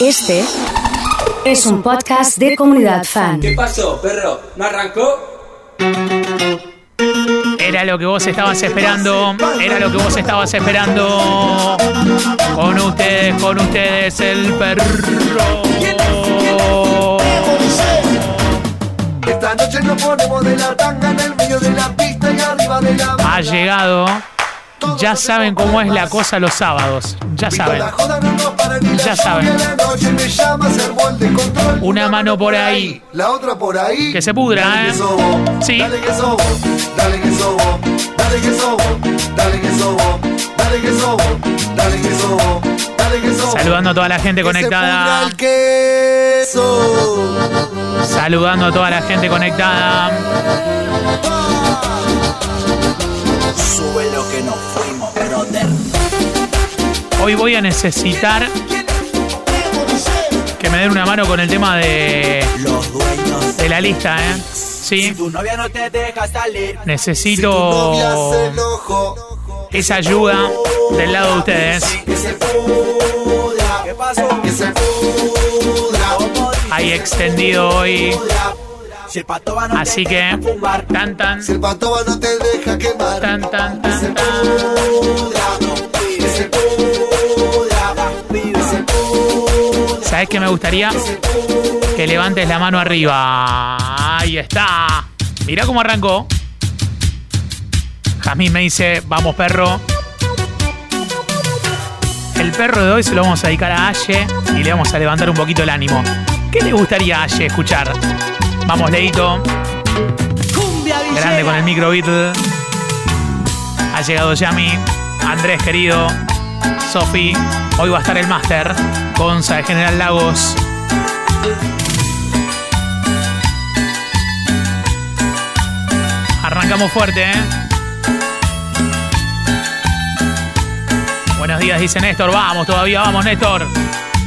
Este es un podcast de comunidad fan. ¿Qué pasó, perro? ¿No arrancó? Era lo que vos estabas esperando. Era lo que vos estabas esperando. Con ustedes, con ustedes, el perro. Esta noche nos ponemos de la tanga en el medio de la pista y arriba de la Ha llegado. Ya saben cómo es la cosa los sábados. Ya saben. Ya saben. Una mano por ahí. La otra por ahí. Que se pudra, ¿eh? Sí. Dale que sobo, dale que sobo, dale que sobo, dale que sobo, dale que sobo, dale que sobo, dale que sobo. Saludando a toda la gente conectada. Saludando a toda la gente conectada. Sube lo que nos fuimos, brother. Hoy voy a necesitar que me den una mano con el tema de, Los dueños. de la lista, ¿eh? Si Sí. tu novia no te deja salir. Si tu Necesito novia se enojó, esa ayuda del lado de ustedes. Que se pudra. ¿Qué pasó? que se pudra. Hay extendido hoy. Así que, tan tan, Si el patoba no te deja quemar, tan tan, tan. ¿Sabes qué me gustaría? Que levantes la mano arriba. Ahí está. Mirá cómo arrancó. Jazmín me dice, vamos perro. El perro de hoy se lo vamos a dedicar a Aye y le vamos a levantar un poquito el ánimo. ¿Qué le gustaría a Aye escuchar? Vamos, Leito. Grande con el micro Beatle. Ha llegado Yami. Andrés, querido. Sofi. Hoy va a estar el máster. Gonza de General Lagos. Arrancamos fuerte, ¿eh? Buenos días, dice Néstor. Vamos, todavía vamos, Néstor.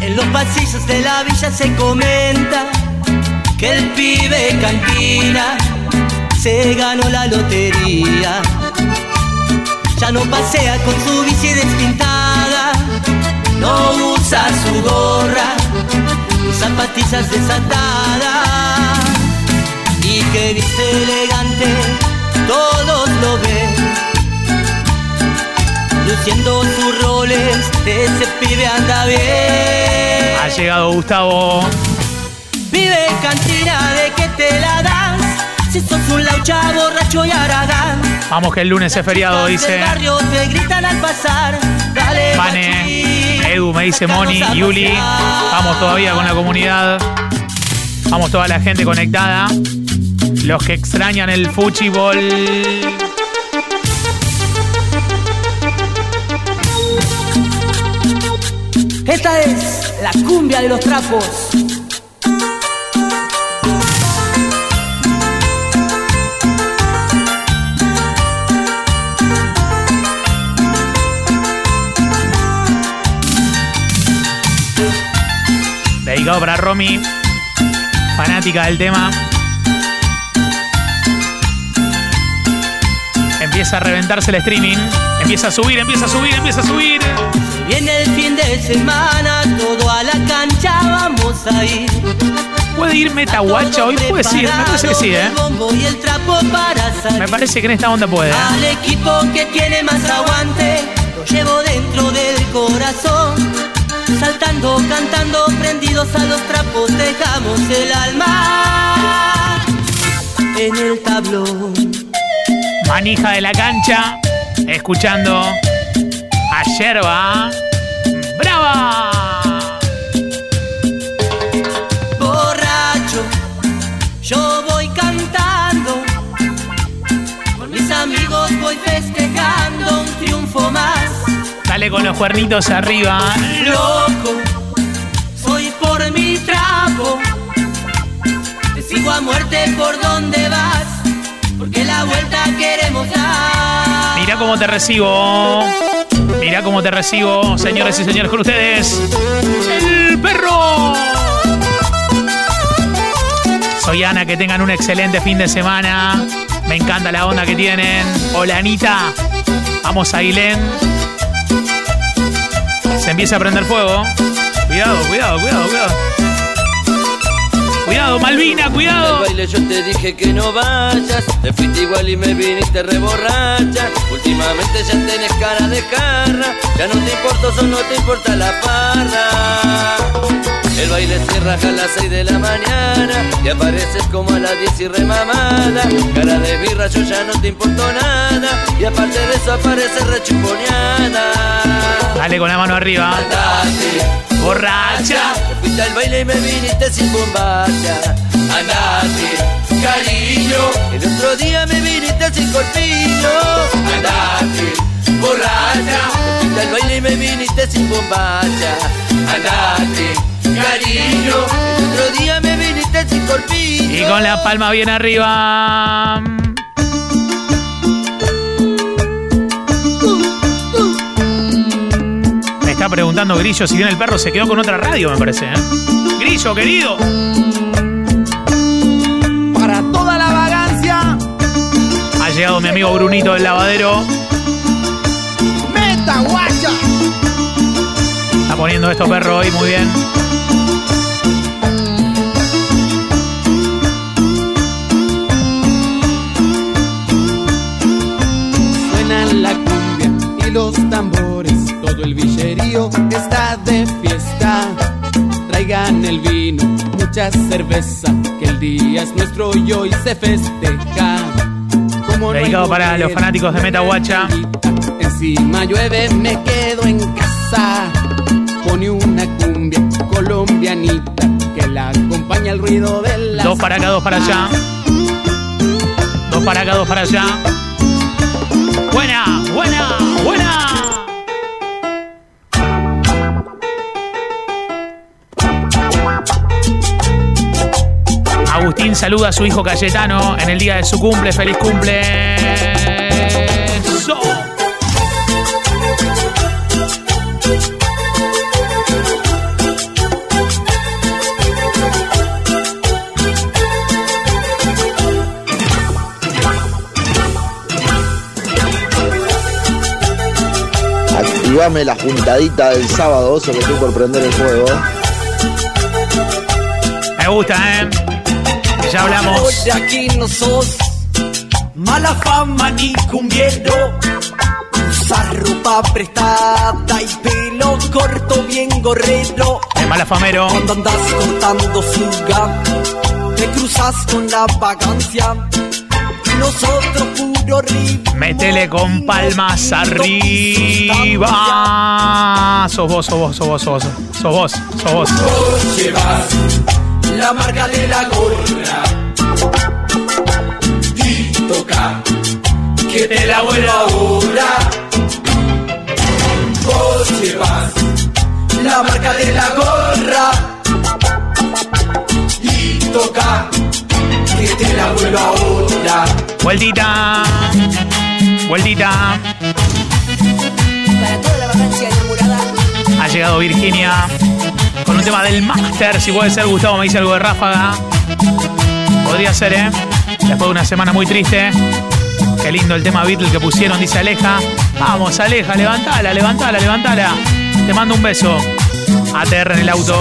En los pasillos de la villa se comenta que el pibe cantina se ganó la lotería. Ya no pasea con su bici despintada, no usa su gorra ni zapatillas desatadas. Y que viste elegante, todos lo ven. Luciendo sus roles, ese pibe anda bien. Ha llegado Gustavo. Vive cantina de que te la das. Si sos un laucha borracho y aragán. Vamos que el lunes es feriado, dice. barrio te gritan al pasar. Dale, Vane, guachín, Edu me dice Moni, Yuli. Vamos todavía con la comunidad. Vamos toda la gente conectada. Los que extrañan el fútbol. Esta es la cumbia de los trapos. Dedicado para Romy. Fanática del tema. Empieza a reventarse el streaming. Empieza a subir, empieza a subir, empieza a subir. Viene el fin de semana, todo a la cancha vamos a ir. ¿Puede ir Metaguacha hoy? Puede sí, me parece que sí, ¿eh? Me parece que en esta onda puede. ¿eh? Al equipo que tiene más aguante, lo llevo dentro del corazón. Saltando, cantando, prendidos a los trapos, dejamos el alma en el tablón. Manija de la cancha. Escuchando a Yerba. ¡Brava! Borracho, yo voy cantando. Con mis amigos voy festejando un triunfo más. Dale con los cuernitos arriba. Loco, soy por mi trapo. Te sigo a muerte por donde vas. Porque la vuelta queremos dar. Mira cómo te recibo. Mira cómo te recibo, señores y señores, con ustedes. El perro. Soy Ana, que tengan un excelente fin de semana. Me encanta la onda que tienen. Hola Anita. Vamos a Ailén. Empieza a prender fuego. Cuidado, cuidado, cuidado, cuidado. Cuidado, Malvina, Al cuidado. baile yo te dije que no vayas, te fuiste igual y me viniste reborracha. Últimamente ya tenés cara de jarra, ya no te importa, solo te importa la parra. El baile se raja a las 6 de la mañana y apareces como a las 10 y remamada. Cara de birra, yo ya no te importo nada y aparte de eso apareces rechuponeada. Dale con la mano arriba. Andate, Borracha. te fuiste al baile y me viniste sin bombacha. Andate, cariño. El otro día me viniste sin corpiño. Andate, borracha. Te fuiste al baile y me viniste sin bombacha. Andate, cariño. El otro día me viniste sin corpiño. Y con la palma bien arriba. Me está preguntando Grillo si bien el perro se quedó con otra radio, me parece. ¿eh? Grillo, querido. Para toda la vagancia, Ha llegado mi amigo Brunito del lavadero. meta guacha. Está poniendo esto perro hoy muy bien. Todo el villerío está de fiesta. Traigan el vino, mucha cerveza, que el día es nuestro y hoy se festeja. Como no Dedicado para los fanáticos de Meta Guacha. Encima llueve, me quedo en casa. Pone una cumbia colombianita que la acompaña el ruido de la. Dos para acá, dos para allá. Dos para acá, dos para allá. Buena, buena, buena. Saluda a su hijo Cayetano en el día de su cumple. ¡Feliz cumple! ¡So! Activame la juntadita del sábado, oso, que estoy por prender el juego. Me gusta, ¿eh? Ya hablamos. De aquí no sos mala fama ni cumbiero. Usar ropa prestada y pelo corto bien gorrero. El malafamero. Cuando andas cortando suga, te cruzas con la vagancia. Y nosotros puro ritmo. Métele con palmas arriba. Sos vos, sos vos, sos vos, sos vos. Sos vos, sos vos. Vos llevas la marca de la gorra. Y toca que te la vuelva ahora. Vos llevas la marca de la gorra. Y toca que te la vuelva ahora. Vueltita. Vueltita. Para toda la vacancia enamorada. Ha llegado Virginia con un tema del máster. Si puede ser, Gustavo me dice algo de ráfaga. Podría ser, ¿eh? Después de una semana muy triste. Qué lindo el tema Beatle que pusieron, dice Aleja. Vamos, Aleja, levantala, levantala, levantala. Te mando un beso. ATR en el auto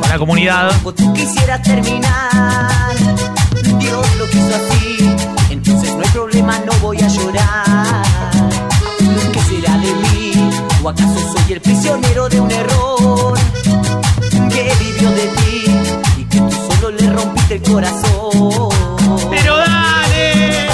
con la comunidad. Vos tú quisieras terminar. Dios lo quiso así. Entonces no hay problema, no voy a llorar. ¿Qué será de mí? ¿O acaso soy el prisionero de un error? Corazón. Pero dale,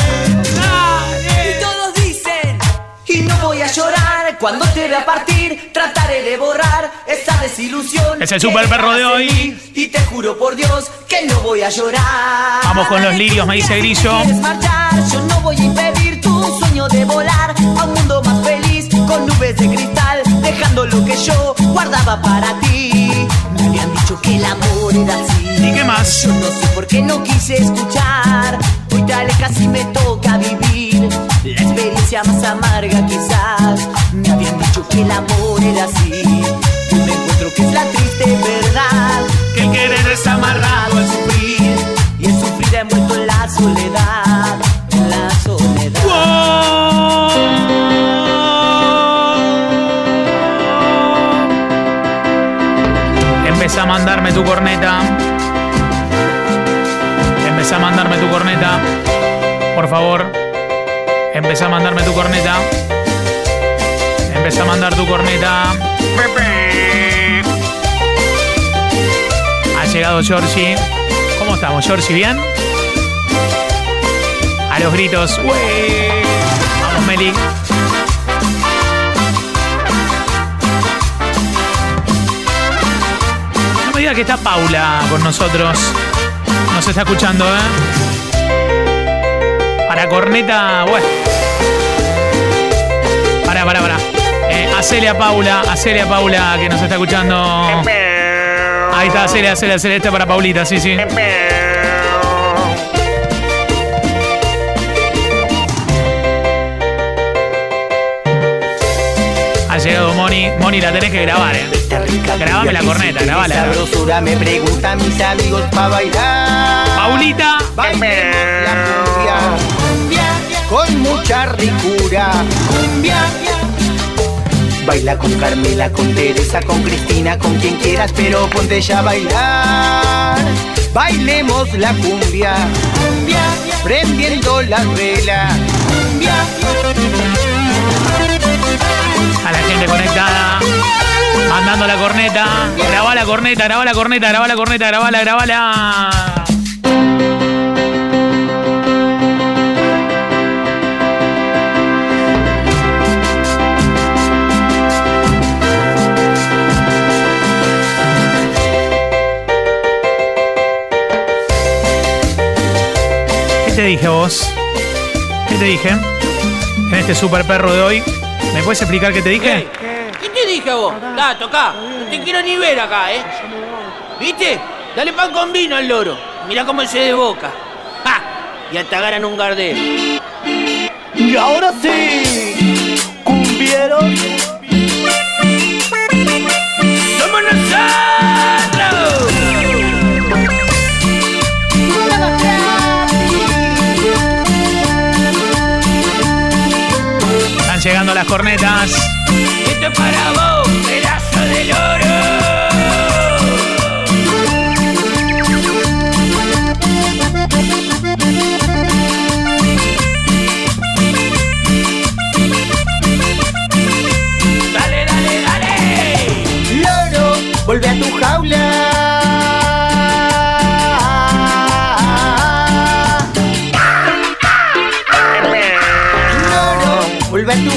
dale. Y todos dicen, y no voy a llorar cuando te vea partir. Trataré de borrar esa desilusión. Es el super perro de hoy. Y te juro por Dios que no voy a llorar. Vamos con los lirios, me dice Grillo. Marchar, yo no voy a impedir tu sueño de volar a un mundo más feliz con nubes de cristal, dejando lo que yo guardaba para ti. Me que el amor era así. ¿Y qué más? Yo no sé por qué no quise escuchar. Hoy te alejas y me toca vivir la experiencia más amarga quizás. Me habían dicho que el amor era así. Y me encuentro que es la triste verdad. Que el querer está amarrado al sufrir y el sufrir envuelto en la soledad, mandarme tu corneta. Empezá a mandarme tu corneta. Por favor. Empezá a mandarme tu corneta. Empezá a mandar tu corneta. Ha llegado Georgie. ¿Cómo estamos, Georgie? ¿Bien? A los gritos. ¡Ué! Vamos, Meli. Que está Paula con nosotros. Nos está escuchando, ¿eh? Para corneta, bueno. Para, para, para. Eh, hacele a Paula, hacele a Paula que nos está escuchando. Ahí está, hacele, hacele, hacele. Este para Paulita, sí, sí. Ha llegado Moni. Moni, la tenés que grabar, ¿eh? Grabame la corneta, grabala. sabrosura me preguntan mis amigos para bailar. Paulita. Con mucha ricura. Cumbia. Baila con Carmela, con Teresa, con Cristina, con quien quieras, pero ponte ya a bailar. Bailemos la cumbia, cumbia, prendiendo la vela. Cumbia. A la gente conectada. Mandando la corneta. Grabá la corneta, grabá la corneta, grabá la corneta, grabala, grabala. ¿Qué te dije vos? ¿Qué te dije? En este super perro de hoy. ¿Me puedes explicar qué te dije? ¿Qué te dije a vos? Da, toca. No te quiero ni ver acá, ¿eh? ¿Viste? Dale pan con vino al loro. Mira cómo se desboca. ¡Ja! Y hasta ganan un gardel. Y ahora sí, cumbieros. ¡Somos nosotros! Las cornetas. Esto es para vos, pedazo de loro.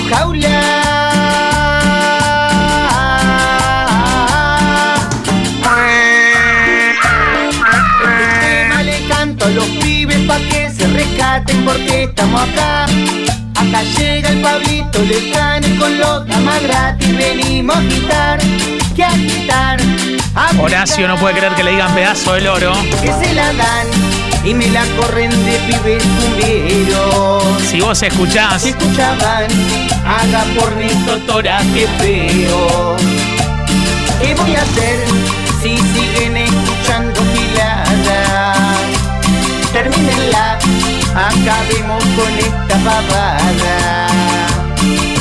Jaula. Este le canto a los pibes pa' que se rescaten porque estamos acá. Acá llega el Pablito Lejano y con los damas gratis venimos a quitar, que a quitar. a Horacio no puede creer que le digan pedazo de loro. Que se la dan y me la corren de pibes cumbieros. Si vos escuchás, Si escuchaban, haga por mi totora, qué feo. ¿Qué voy a hacer si siguen escuchando gilada? Termínenla, acabemos con esta babada.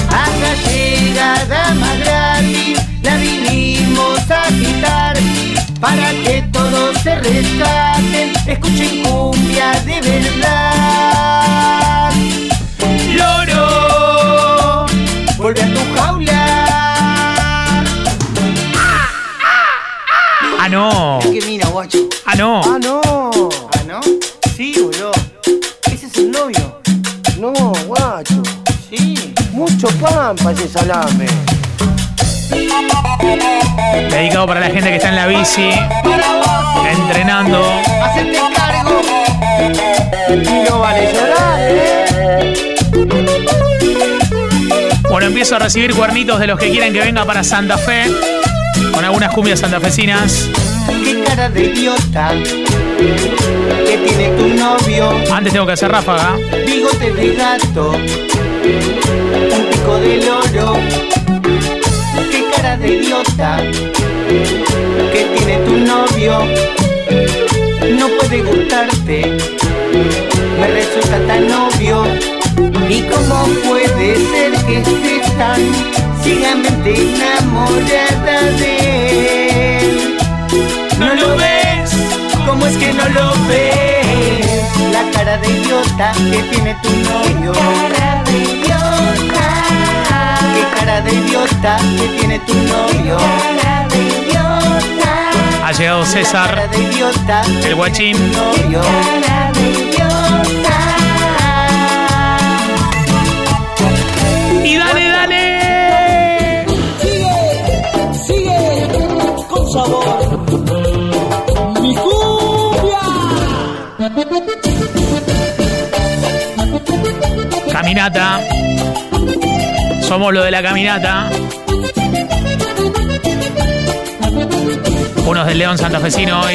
Acá llegada Para que todos se rescaten, escuchen cumbia de verdad. Loro, vuelve a tu jaula. ah no, ¿Qué mina, guacho? ah no. Ah, no. ¿Ah, no? Sí, boludo. Ese es el novio. No, guacho. Sí. Mucho pan para ese salame. Dedicado para la gente que está en la bici, entrenando. Hacete cargo. Y no vale llorar, ¿eh? Bueno, empiezo a recibir cuernitos de los que quieren que venga para Santa Fe. Con algunas cumbias santafesinas. Qué cara de idiota que tiene tu novio. Antes tengo que hacer ráfaga. Bigote de gato. Un pico de loro. Cara de idiota que tiene tu novio. No puede gustarte. Me resulta tan obvio. ¿Y cómo puede ser que estés tan ciegamente enamorada de él? es que no lo ves? La cara de idiota que tiene tu novio. Cara de idiota. Qué cara de idiota que tiene tu novio. cara de idiota. Ha llegado César, Cara de idiota. el guachín. Novio. Cara de idiota. Y dale, dale. Sigue, sigue con sabor. Mi cumbia. Caminata. Somos lo de la caminata. Unos del León Santafesino hoy.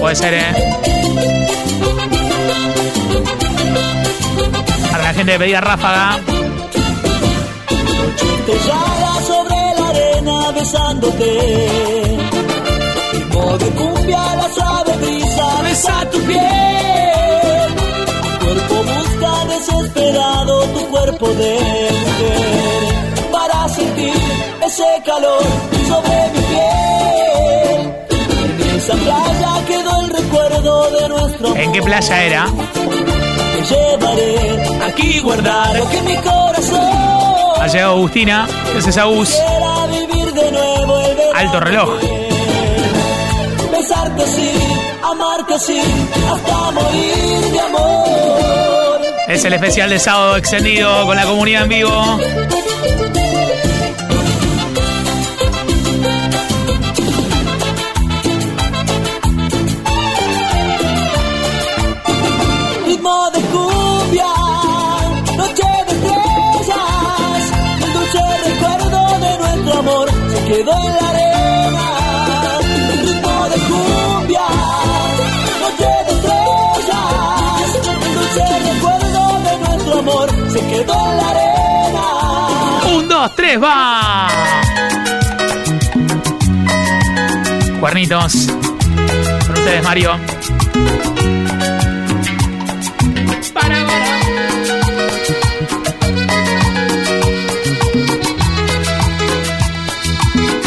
Puede ser, ¿eh? Para la gente que pedía ráfaga. Estrellada sobre la arena besándote. Ritmo de cumbia, la suave brisa besa tu piel. Tu cuerpo tu de mujer. Para sentir ese calor sobre mi piel. En esa playa quedó el recuerdo de nuestro ¿En qué playa era? Te llevaré aquí guardar que mi corazón. Ha llegado Agustina. Ese es Agus. Vivir de nuevo el. Alto reloj. Besarte así, amarte así, hasta morir de amor. Es el especial de sábado extendido con la comunidad en vivo. Ritmo de cumbia, noche de estrellas, el dulce recuerdo de nuestro amor se quedó en la amor se quedó en la arena. Un, dos, tres, va. Cuernitos. Con ustedes, Mario.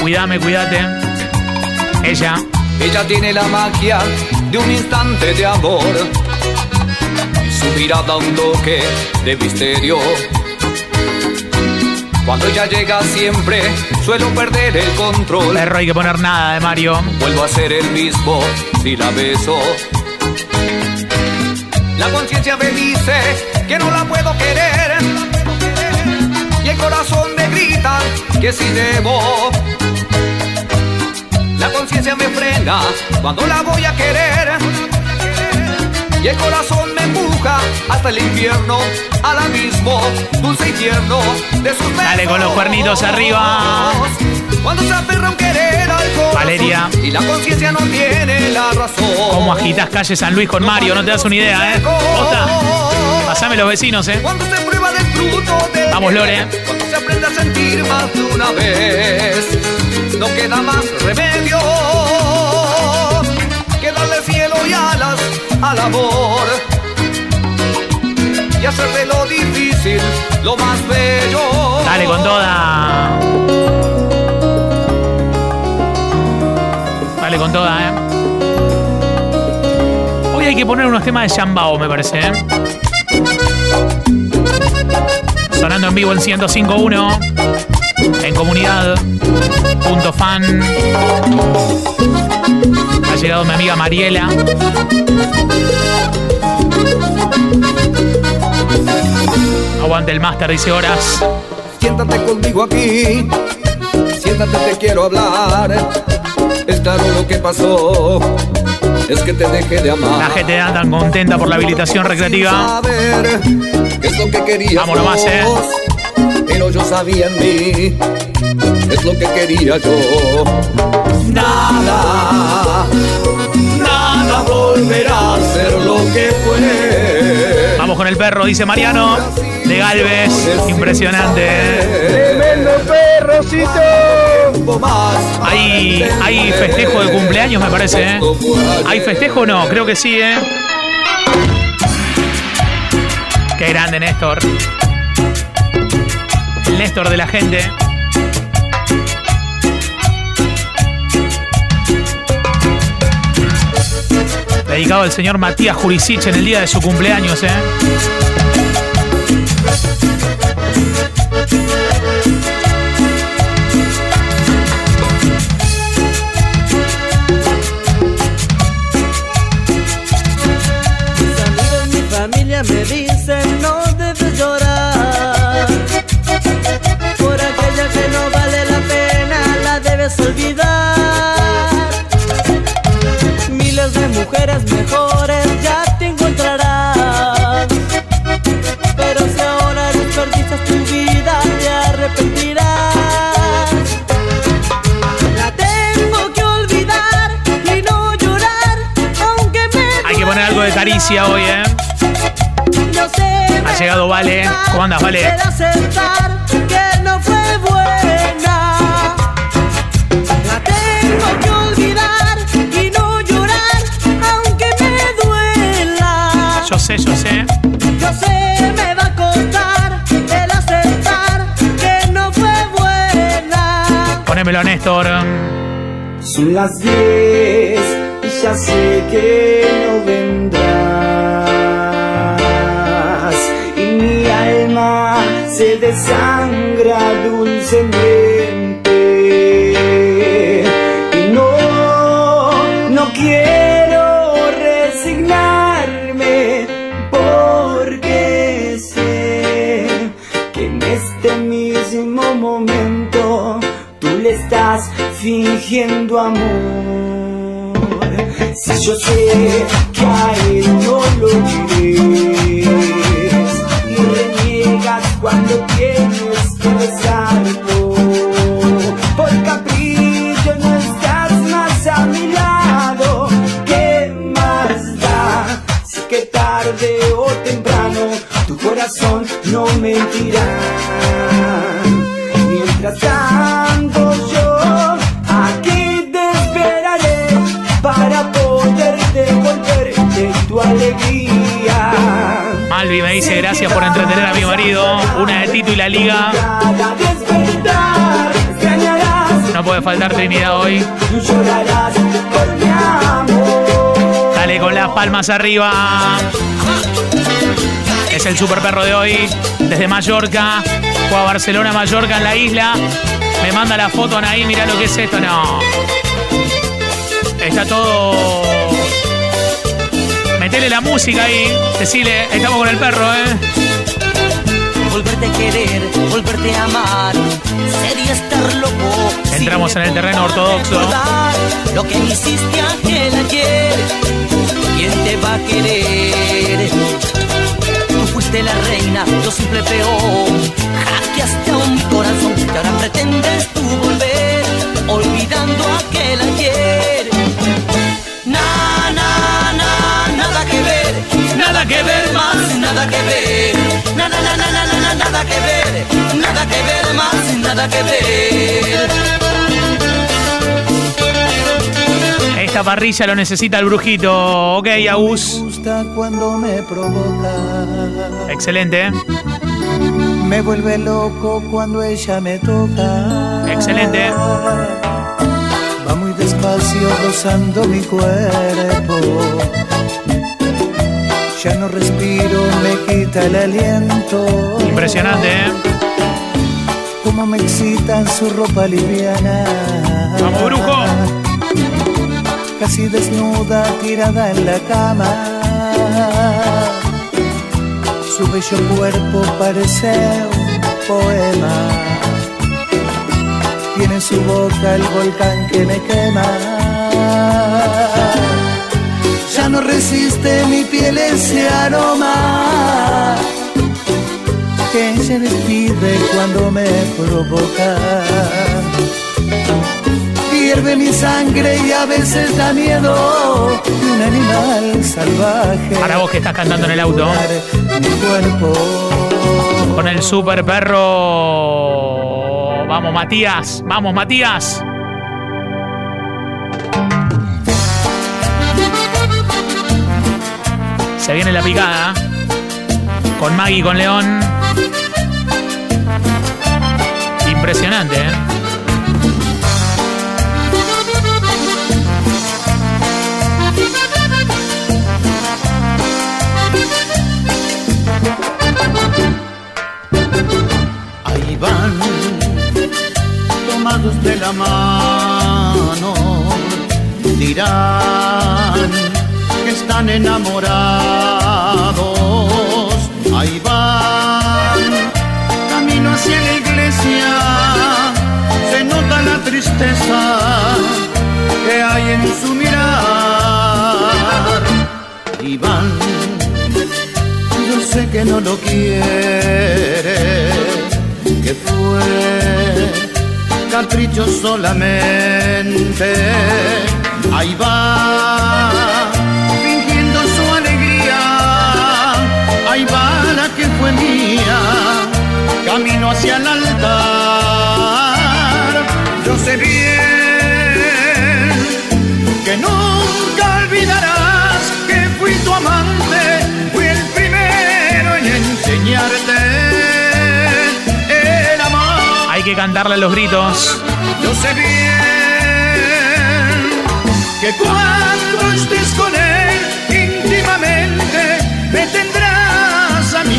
Cuídame, cuídate. Ella. Ella tiene la magia de un instante de amor. Su mirada un toque de misterio. Cuando ella llega siempre suelo perder el control. Perro, hay que poner nada de Mario. Vuelvo a ser el mismo si la beso. La conciencia me dice que no la puedo querer. Y el corazón me grita que si debo. La conciencia me frena cuando la voy a querer. Y el corazón empuja hasta el infierno, al abismo, dulce y tierno de sus besos. Dale con los cuernitos arriba. Cuando se aferra un querer al corazón Valeria. y la conciencia no tiene la razón. ¿Cómo agitas calle San Luis con Mario? No te das una idea, ¿eh? Posta. Pasame los vecinos, ¿eh? Cuando se prueba del fruto del Vamos, Lore. querer, Cuando se aprende a sentir más de una vez, no queda más remedio que darle cielo y alas al amor y hacer de lo difícil lo más bello. Dale con toda. Dale con toda, ¿eh? Hoy hay que poner unos temas de Shambao, me parece, ¿eh? Sonando en vivo en 105.1 en comunidad. Punto fan. Ha llegado mi amiga Mariela. Aguante el máster, dice horas. Siéntate conmigo aquí, siéntate, te quiero hablar. Es claro lo que pasó, es que te dejé de amar. La gente anda tan contenta por la habilitación recreativa. Saber qué es lo que querías Vamos nomás, ¿eh? Pero yo sabía en mí, es lo que quería yo. Nada, nada volverá a ser lo que fue. Vamos con el perro, dice Mariano. De Galvez. Impresionante. ¡Tremendo perrocito! Hay, hay festejo de cumpleaños, me parece. ¿eh? ¿Hay festejo o no? Creo que sí, ¿eh? Qué grande, Néstor. El Néstor de la gente. Dedicado al señor Matías Jurisic en el día de su cumpleaños, ¿eh? Thank you. Caricia hoy, ¿eh? Yo sé Ha llegado Vale. ¿Cómo andas, Vale? el aceptar que no fue buena. La tengo que olvidar y no llorar, aunque me duela. Yo sé, yo sé. Yo sé me va a costar el aceptar que no fue buena. Ponémelo, Néstor. Son las 10 y ya sé que no vendrás. Se desangra dulcemente. Y no, no quiero resignarme porque sé que en este mismo momento tú le estás fingiendo amor. Si yo sé que a él no lo reniegas cuando tienes que besarlo. Por capricho no estás más a mi lado. ¿Qué más da? Si que tarde o temprano tu corazón no mentirá. Mientras tanto yo aquí te esperaré para poder devolverte tu alegría. Malvi me dice gracias por entretener a mi marido. Una de Tito y la Liga. No puede faltar Trinidad hoy. Dale con las palmas arriba. Es el super perro de hoy. Desde Mallorca. Fue a Barcelona, Mallorca, en la isla. Me manda la foto Anaí. Mira lo que es esto. No. Está todo. Metele la música ahí. Decile, estamos con el perro, ¿eh? Volverte a querer, volverte a amar, sería estar loco. Entramos en el terreno ortodoxo. Lo que hiciste aquel ayer, ¿quién te va a querer? Tú fuiste la reina, yo simple peón. Hackeaste a mi corazón y ahora pretendes tú volver, olvidando aquel ayer. Nada que ver, nada que ver más, nada que ver. Esta parrilla lo necesita el brujito. Ok, Agus. gusta cuando me provoca. Excelente, ¿eh? Me vuelve loco cuando ella me toca. Excelente. Va muy despacio rozando mi cuerpo. Ya no respiro, me quita el aliento. Impresionante, ¿eh? Como me excita en su ropa liviana. Vamos, brujo. Casi desnuda, tirada en la cama. Su bello cuerpo parece un poema. Tiene en su boca el volcán que me quema. Ya no resiste mi piel ese aroma que ella despide cuando me provoca. Hierve mi sangre y a veces da miedo de un animal salvaje. Para vos que estás cantando en el auto. Mi cuerpo. Con el super perro. Vamos, Matías. Vamos, Matías. Viene la picada. Con Maggie, con León. Impresionante, ¿eh? Ahí de la mano, dirán están enamorados. Ahí van, camino hacia la iglesia, se nota la tristeza que hay en su mirar. Y van, yo sé que no lo quiere, que fue capricho solamente. Ahí va, fue mía, camino hacia el altar. Yo sé bien que nunca olvidarás que fui tu amante, fui el primero en enseñarte el amor. Hay que cantarle los gritos. Yo sé bien que cuando estés con él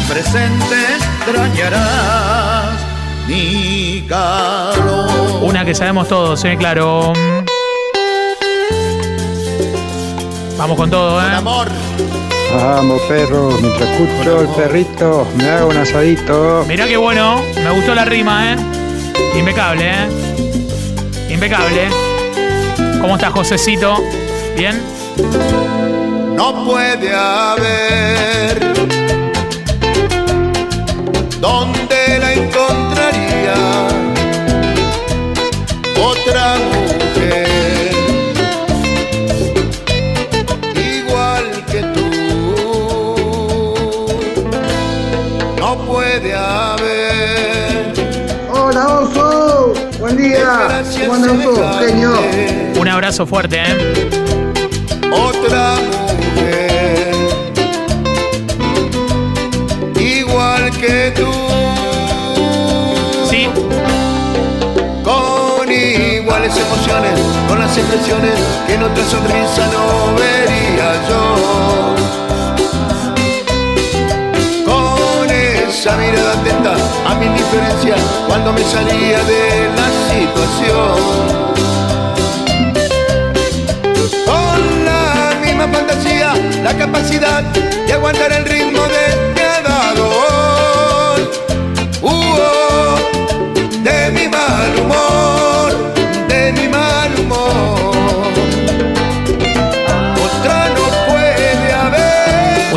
presente, extrañarás mi calor. Una que sabemos todos, ¿eh? Claro. Vamos con todo, ¿eh? Amor. Vamos, perro, mientras escucho el perrito, me hago un asadito. Mirá qué bueno, me gustó la rima, ¿eh? Impecable, ¿eh? Impecable. ¿Cómo estás, Josecito? ¿Bien? No puede haber otra mujer igual que tú. No puede haber. Hola, oso. Buen día. ¿Cómo andas, oso? Genio. Un abrazo fuerte, ¿eh? otra mujer igual que tú emociones con las expresiones que en otra sonrisa no vería yo. Con esa mirada atenta a mi indiferencia cuando me salía de la situación. Fantasía, la capacidad de aguantar el ritmo de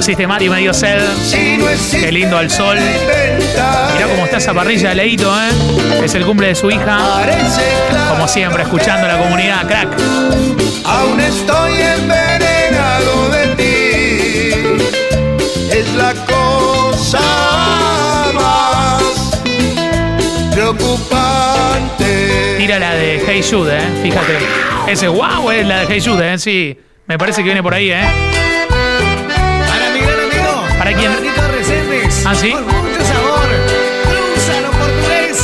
Pusiste Mario medio sed. Qué lindo al sol. Mirá cómo está esa parrilla de Leito, ¿eh? Es el cumple de su hija. Como siempre, escuchando a la comunidad, crack. Aún estoy envenenado de ti. Es la cosa más preocupante. Tira la de Hey Jude, ¿eh? Fíjate. Ese wow es la de Hey Jude, ¿eh? Sí. Me parece que viene por ahí, ¿eh? ¿Ah, sí? Con mucho sabor. Cruzalo portugués.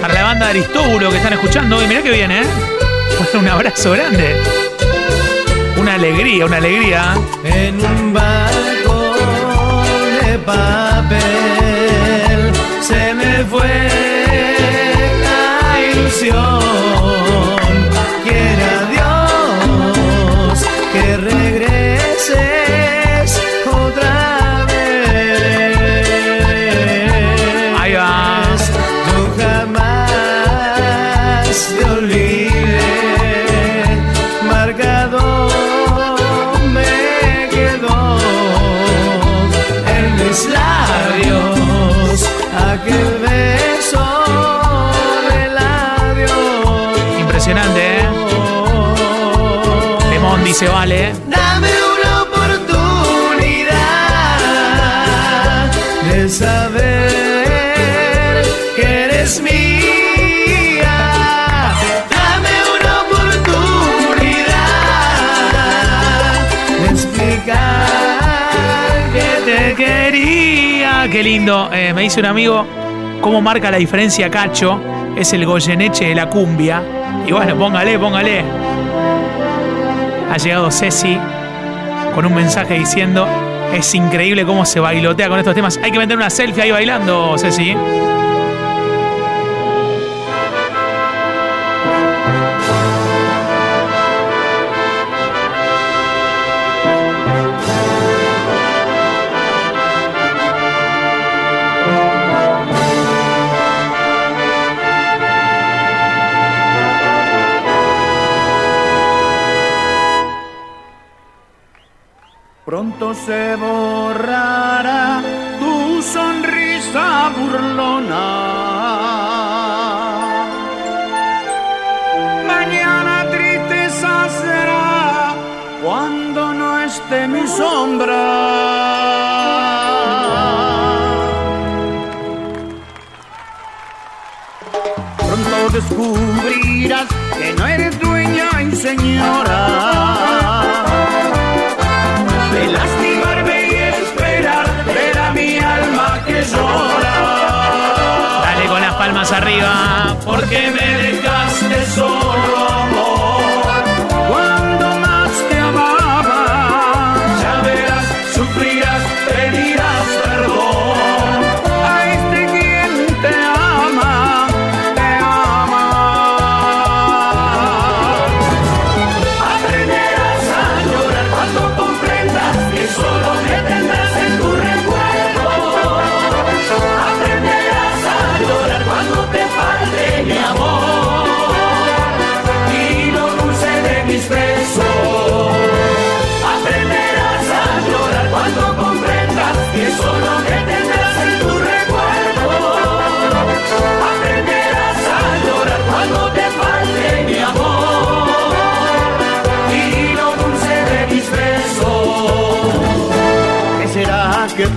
Para la banda de Aristóbulo que están escuchando hoy, mirá que viene, ¿eh? Un abrazo grande. Una alegría, una alegría. En un barco de papel se me fue la ilusión. Quiera Lemón dice vale. ¿eh? Dame una oportunidad de saber que eres mía. Dame una oportunidad de explicar que te quería. Qué lindo. Eh, me dice un amigo cómo marca la diferencia Cacho. Es el Goyeneche de la cumbia. Y bueno, póngale, póngale. Ha llegado Ceci con un mensaje diciendo: Es increíble cómo se bailotea con estos temas. Hay que meter una selfie ahí bailando, Ceci. Eres dueña y señora de lastimarme y esperar ver a mi alma que llora. Dale con las palmas arriba. Porque me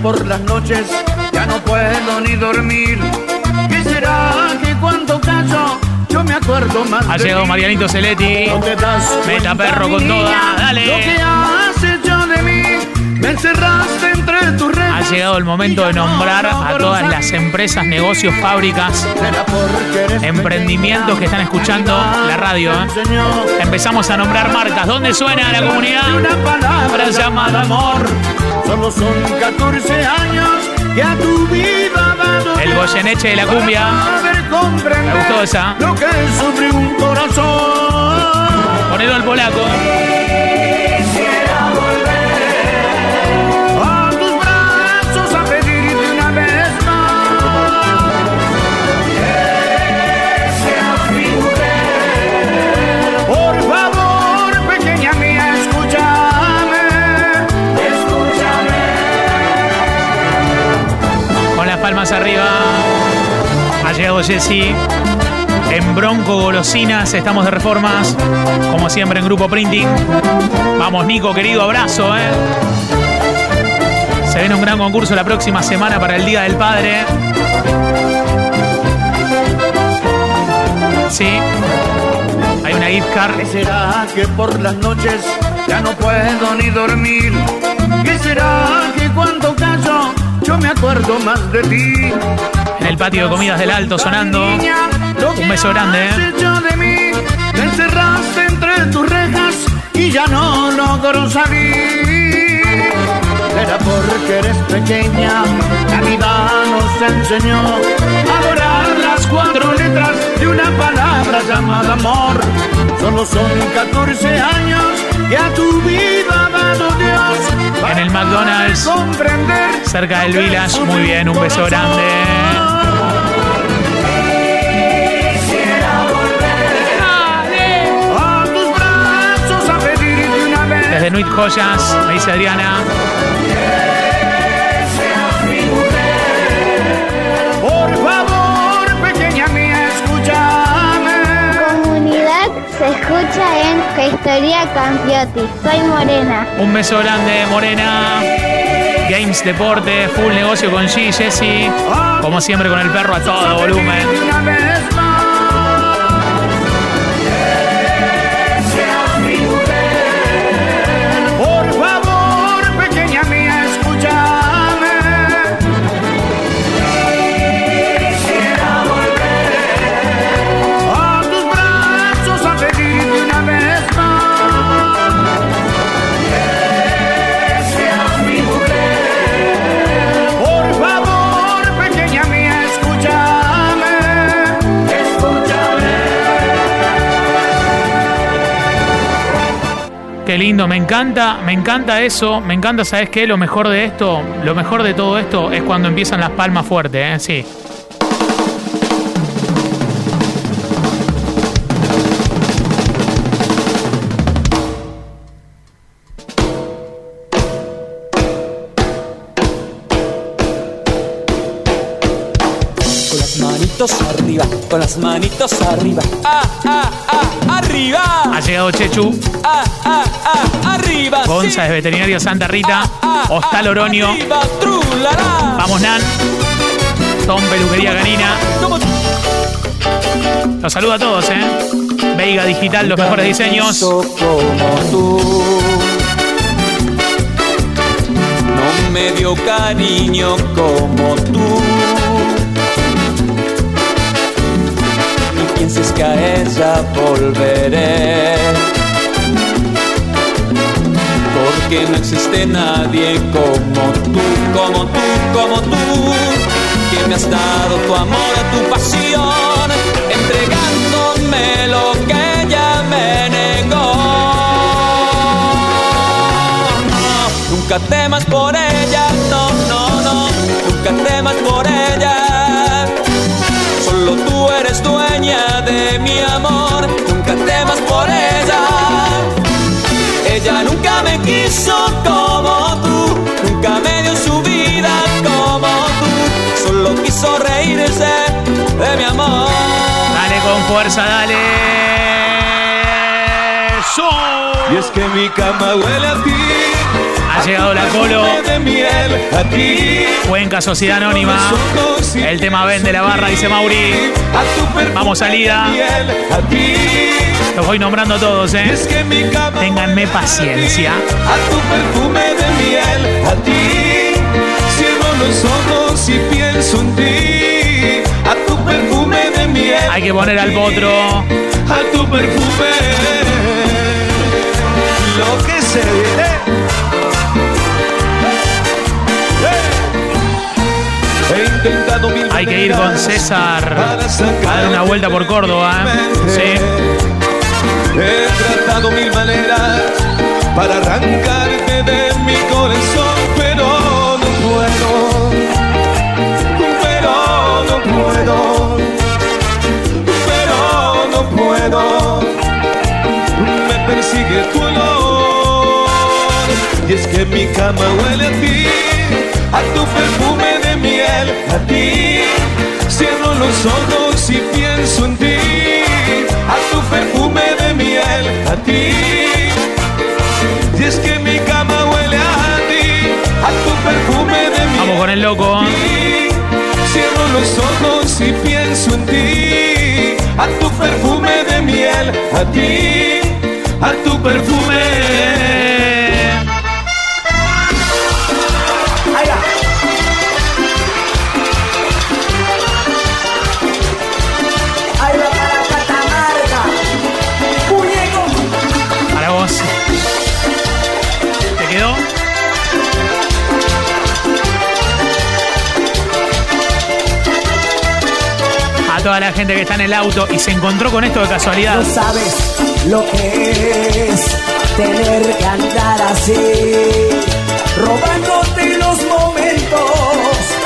por las noches ya no puedo ni dormir? ¿Qué será que cuando callo yo me acuerdo más Ha llegado? Marianito Celetti. Meta perro con toda. Dale. Lo que has hecho de mí, me encerraste entre tus redes. Ha llegado el momento de nombrar a todas las empresas, negocios, fábricas, emprendimientos que están escuchando la radio. ¿eh? Empezamos a nombrar marcas. ¿Dónde suena la comunidad? Una palabra llamada amor. Solo son 14 años que a tu vida dado El Goyeneche de la cumbia. Me gustó esa. Lo que sufre un corazón. Ponelo al polaco. Palmas arriba. Ha llegado Jessy. En Bronco Golosinas estamos de reformas. Como siempre en Grupo Printing. Vamos, Nico, querido abrazo, ¿eh? Se viene un gran concurso la próxima semana para el Día del Padre. Sí. Hay una gift card. ¿Qué será que por las noches ya no puedo ni dormir? ¿Qué será yo me acuerdo más de ti? En el patio de comidas del Alto sonando. Un beso grande, ¿eh? de mí, te encerraste entre tus rejas y ya no logro salir. Era porque eres pequeña, la vida nos enseñó a adorar las cuatro letras de una palabra llamada amor. Solo son 14 años que a tu vida dado. En el McDonald's. Cerca del Village. Muy bien, un beso grande. Quisiera volver a tus brazos a pedirte una vez Desde Nuit Joyas, me dice Adriana. Por favor, pequeña mía, escúchame. Comunidad se escucha en Gestoría Campiotti. Soy Morena. Un beso grande, Morena. Games Deporte, full negocio con G, Jessy. Como siempre con el perro a todo volumen. Qué lindo, me encanta, me encanta eso, me encanta, ¿sabes qué? Lo mejor de esto, lo mejor de todo esto es cuando empiezan las palmas fuertes, ¿eh? Sí. Las manitos arriba, con las manitos arriba. Ah, ah, ah, arriba. Ha llegado Chechu, Ah, ah, ah, arriba. Gonza de Veterinario Santa Rita, Hostal Oroño, Arriba, trulala. Vamos Nan, Tom Peluquería Canina. Los saludo a todos, ¿eh? Veiga Digital, los mejores diseños. como tú. No me dio cariño como tú. Pienses que a ella volveré. Porque no existe nadie como tú, como tú, como tú. Que me has dado tu amor, tu pasión, entregándome lo que ella me negó. Nunca temas por ella, no, no, no, nunca temas por ella. De mi amor, nunca temas por ella. Ella nunca me quiso como tú, nunca me dio su vida como tú, solo quiso reírse de mi amor. Dale con fuerza, dale. ¡Eso! Y es que mi cama huele a ti. Ha llegado la colo. Cuenca Sociedad Anónima. El tema vende la barra, dice Mauri. Vamos salida. Los voy nombrando a todos, ¿eh? Ténganme paciencia. a tu perfume de miel a ti. Cierro los ojos y pienso en ti. A tu perfume de miel. Hay que poner al potro. A tu perfume. Lo que se He Hay que ir con César a dar una vuelta por Córdoba. ¿eh? Sí. He tratado mil maneras para arrancarte de mi corazón, pero no puedo. Pero no puedo. Pero no puedo. Me persigue tu olor. Y es que mi cama huele a ti, a tu perfume a ti. Cierro los ojos y pienso en ti, a tu perfume de miel, a ti. Y es que mi cama huele a ti, a tu perfume de miel. Vamos con el loco. a ti. Cierro los ojos y pienso en ti, a tu perfume de miel, a ti, a tu perfume. Toda la gente que está en el auto y se encontró con esto de casualidad. No sabes lo que es tener que andar así, robándote los momentos,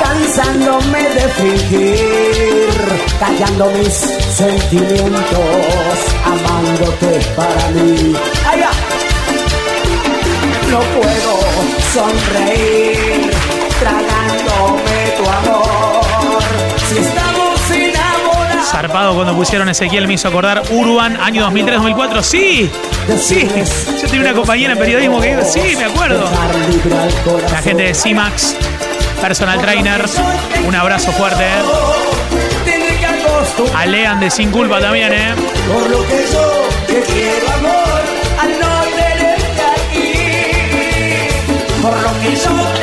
cansándome de fingir, callando mis sentimientos, amándote para mí. ¡Ay! No puedo sonreír, tragándome tu amor. Zarpado cuando pusieron Ezequiel me hizo acordar Urban, año 2003-2004. Sí, sí. Yo tenía una compañera en periodismo que dijo, sí, me acuerdo. La gente de CIMAX, personal trainer, un abrazo fuerte. Tendré que acostumbrar A Lean de Sin Culpa también, ¿eh? por lo que yo te al no tenerte aquí. Por lo que yo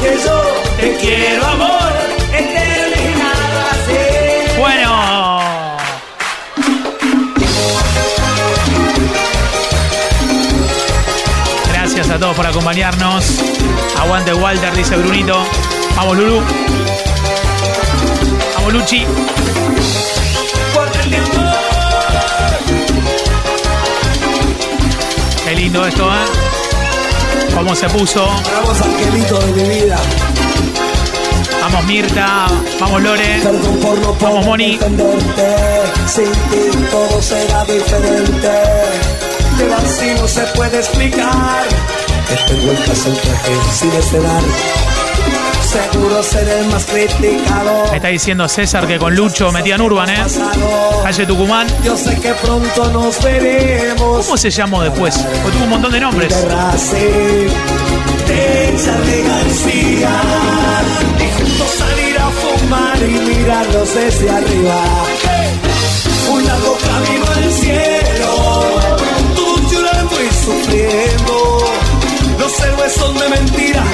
que yo te quiero amor, he terminado así. Bueno. Gracias a todos por acompañarnos. Aguante Walter, dice Brunito. Vamos Lulu. Vamos Luchi. Qué lindo esto, ¿eh? Cómo se puso. Vamos, angelito de mi vida. Vamos Mirta, vamos Lore, no vamos Moni. defenderte. Sin ti todo será diferente. Vacío se puede explicar. Vueltas el traje sin esperar. Seguro seré el más criticado. Me está diciendo César que con Lucho metían Urban, ¿eh? Calle Tucumán. Yo sé que pronto nos veremos. ¿Cómo se llamó después? Porque tuvo un montón de nombres. De García. Y juntos salir a fumar y mirarlos desde arriba. Un largo camino al cielo. Tú llorando y sufriendo. Los héroes son de mentira.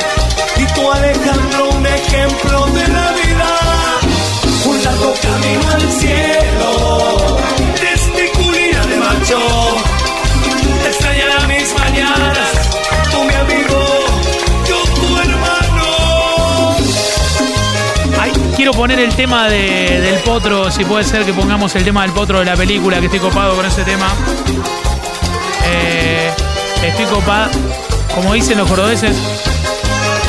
Y tú Alejandro un ejemplo de la vida. Un largo camino al cielo. Testiculina de macho. Te extrañarán mis mañanas, tú mi amigo, yo tu hermano. Ay, quiero poner el tema de- del potro, si puede ser que pongamos el tema del potro de la película, que estoy copado con ese tema. Eh, estoy copado, como dicen los cordobeses,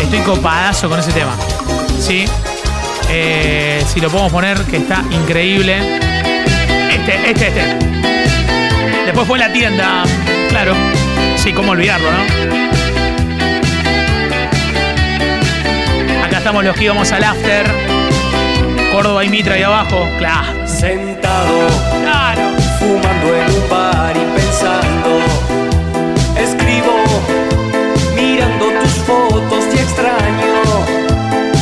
estoy copadazo con ese tema. ¿Sí? Eh, si lo podemos poner, que está increíble. Este, este, este. Después fue la tienda, claro. Sí, cómo olvidarlo, ¿no? Acá estamos los que íbamos al after. Córdoba y Mitra ahí abajo. Claro. Sentado, Claro. fumando en un bar y pensando. Escribo, mirando tus fotos extraño.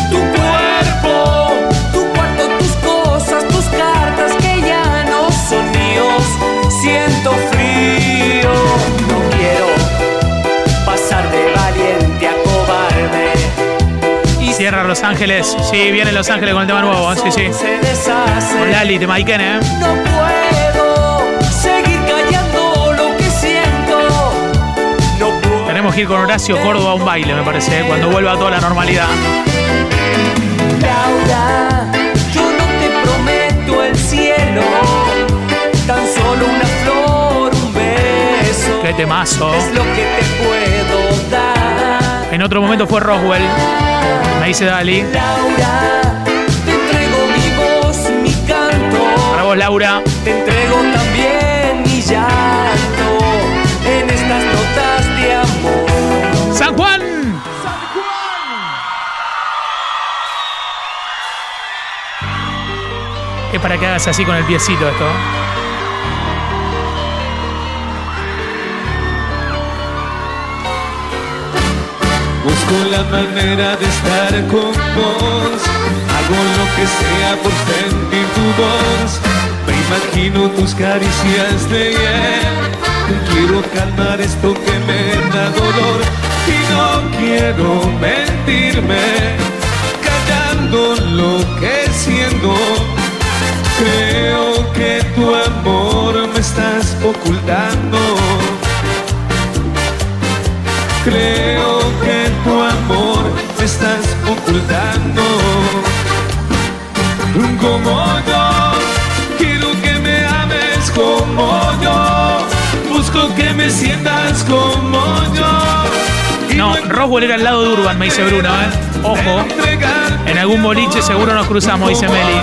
Tu cuerpo, tu cuarto, tus cosas, tus cartas que ya no son míos. Siento frío, no quiero pasar de valiente a cobarde. Y Cierra Los Ángeles. Sí, viene Los Ángeles con el tema nuevo. ¿eh? Sí, sí. Con Lali, te Maiken, ¿eh? No puedo que ir con Horacio Córdoba a un baile, me parece, ¿eh? cuando vuelva toda la normalidad. Laura, yo no te prometo el cielo. Tan solo una flor, un beso. Qué temazo. Es lo que te puedo dar. En otro momento fue Roswell. Me dice Dali. Laura, te entrego mi voz, mi canto. Para vos, Laura. Te entrego también mi llanto amor. ¡San Juan! Es para que hagas así con el piecito esto. Busco la manera de estar con vos. Hago lo que sea por sentir tu voz. Me imagino tus caricias de hiel. Quiero calmar esto que me da dolor. Y no quiero mentirme. Callando lo que siento. Creo que tu amor me estás ocultando. Creo que tu amor me estás ocultando. Como yo, quiero que me ames como yo. Busco que me sientas como yo. No, Roswell era al lado de Urban, me dice Bruno, ¿eh? Ojo. En algún boliche seguro nos cruzamos, dice Meli.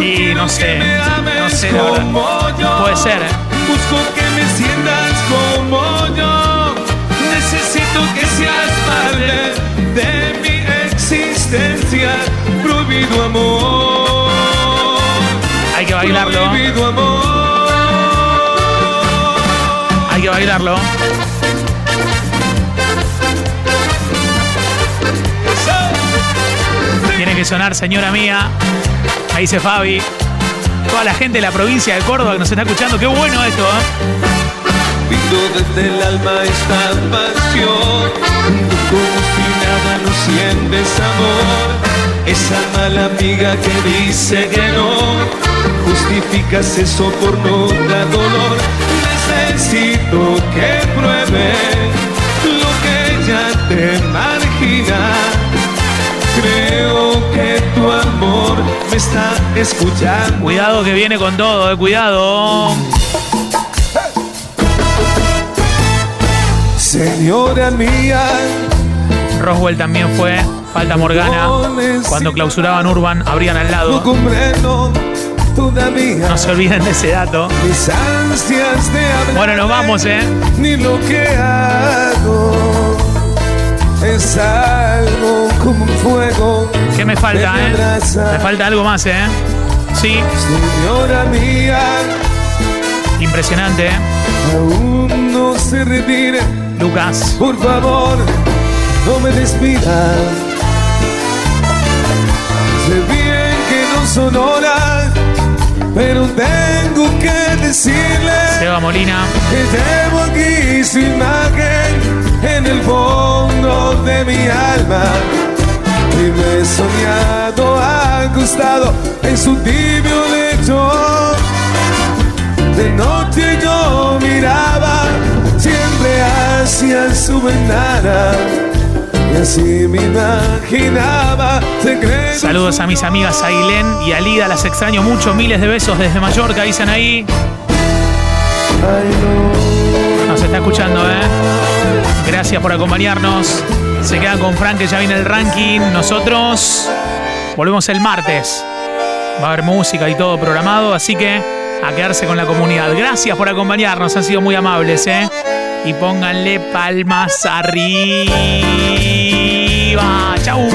Y no sé, no sé, la verdad. Puede ser, ¿eh? Busco que me sientas como yo. Necesito que seas parte de mi existencia. Prohibido amor. Hay que bailarlo. Prohibido amor. Hay que bailarlo. Tiene que sonar, señora mía. Ahí dice Fabi. Toda la gente de la provincia de Córdoba que nos está escuchando. Qué bueno esto, ¿eh? Desde el alma esta pasión. Como si nada no sientes amor. Esa mala amiga que dice que no. Justificas eso por no dar dolor. Necesito que pruebe me está escuchando. Cuidado que viene con todo, eh, cuidado. Señora mía, Roswell también fue. Falta Morgana. Cuando clausuraban Urban, abrían al lado. No se olviden de ese dato. Bueno, nos vamos, ¿eh? Ni lo que hago es algo como un fuego. ¿Qué me falta, que me eh? Me falta algo más, ¿eh? Sí, Señora mía, impresionante, ¿eh? aún no se retire. Lucas. Por favor, no me despida. Sé bien que no son horas, pero tengo que decirle Seba Molina. que llevo aquí su imagen en el fondo de mi alma. Y me he soñado acostado en su tibio lecho. De noche yo miraba siempre hacia su ventana. Y así me imaginaba secretos. Saludos a mis amigas Ailén y Alida, las extraño mucho. Miles de besos desde Mallorca, dicen ahí. Nos está escuchando, ¿eh? Gracias por acompañarnos. Se quedan con Frank, que ya viene el ranking. Nosotros volvemos el martes. Va a haber música y todo programado, así que a quedarse con la comunidad. Gracias por acompañarnos, han sido muy amables, ¿eh? Y pónganle palmas arriba. ¡Chau!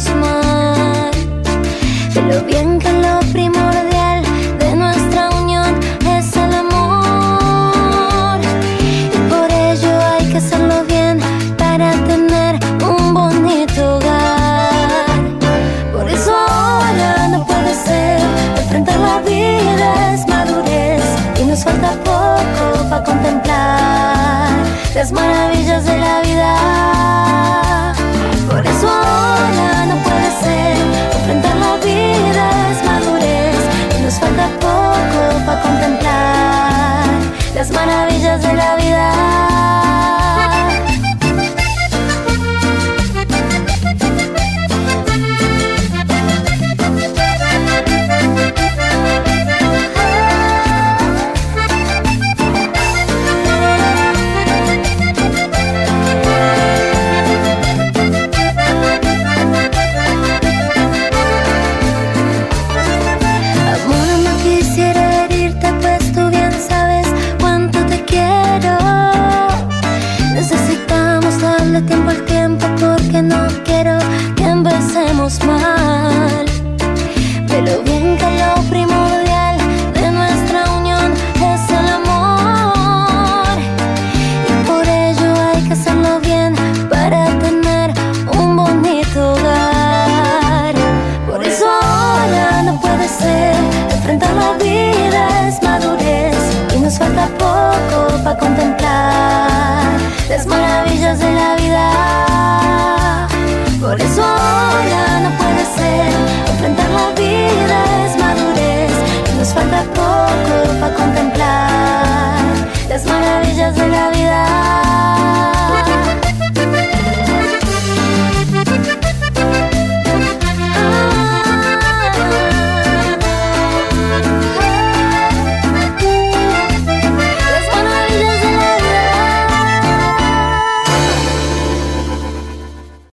smile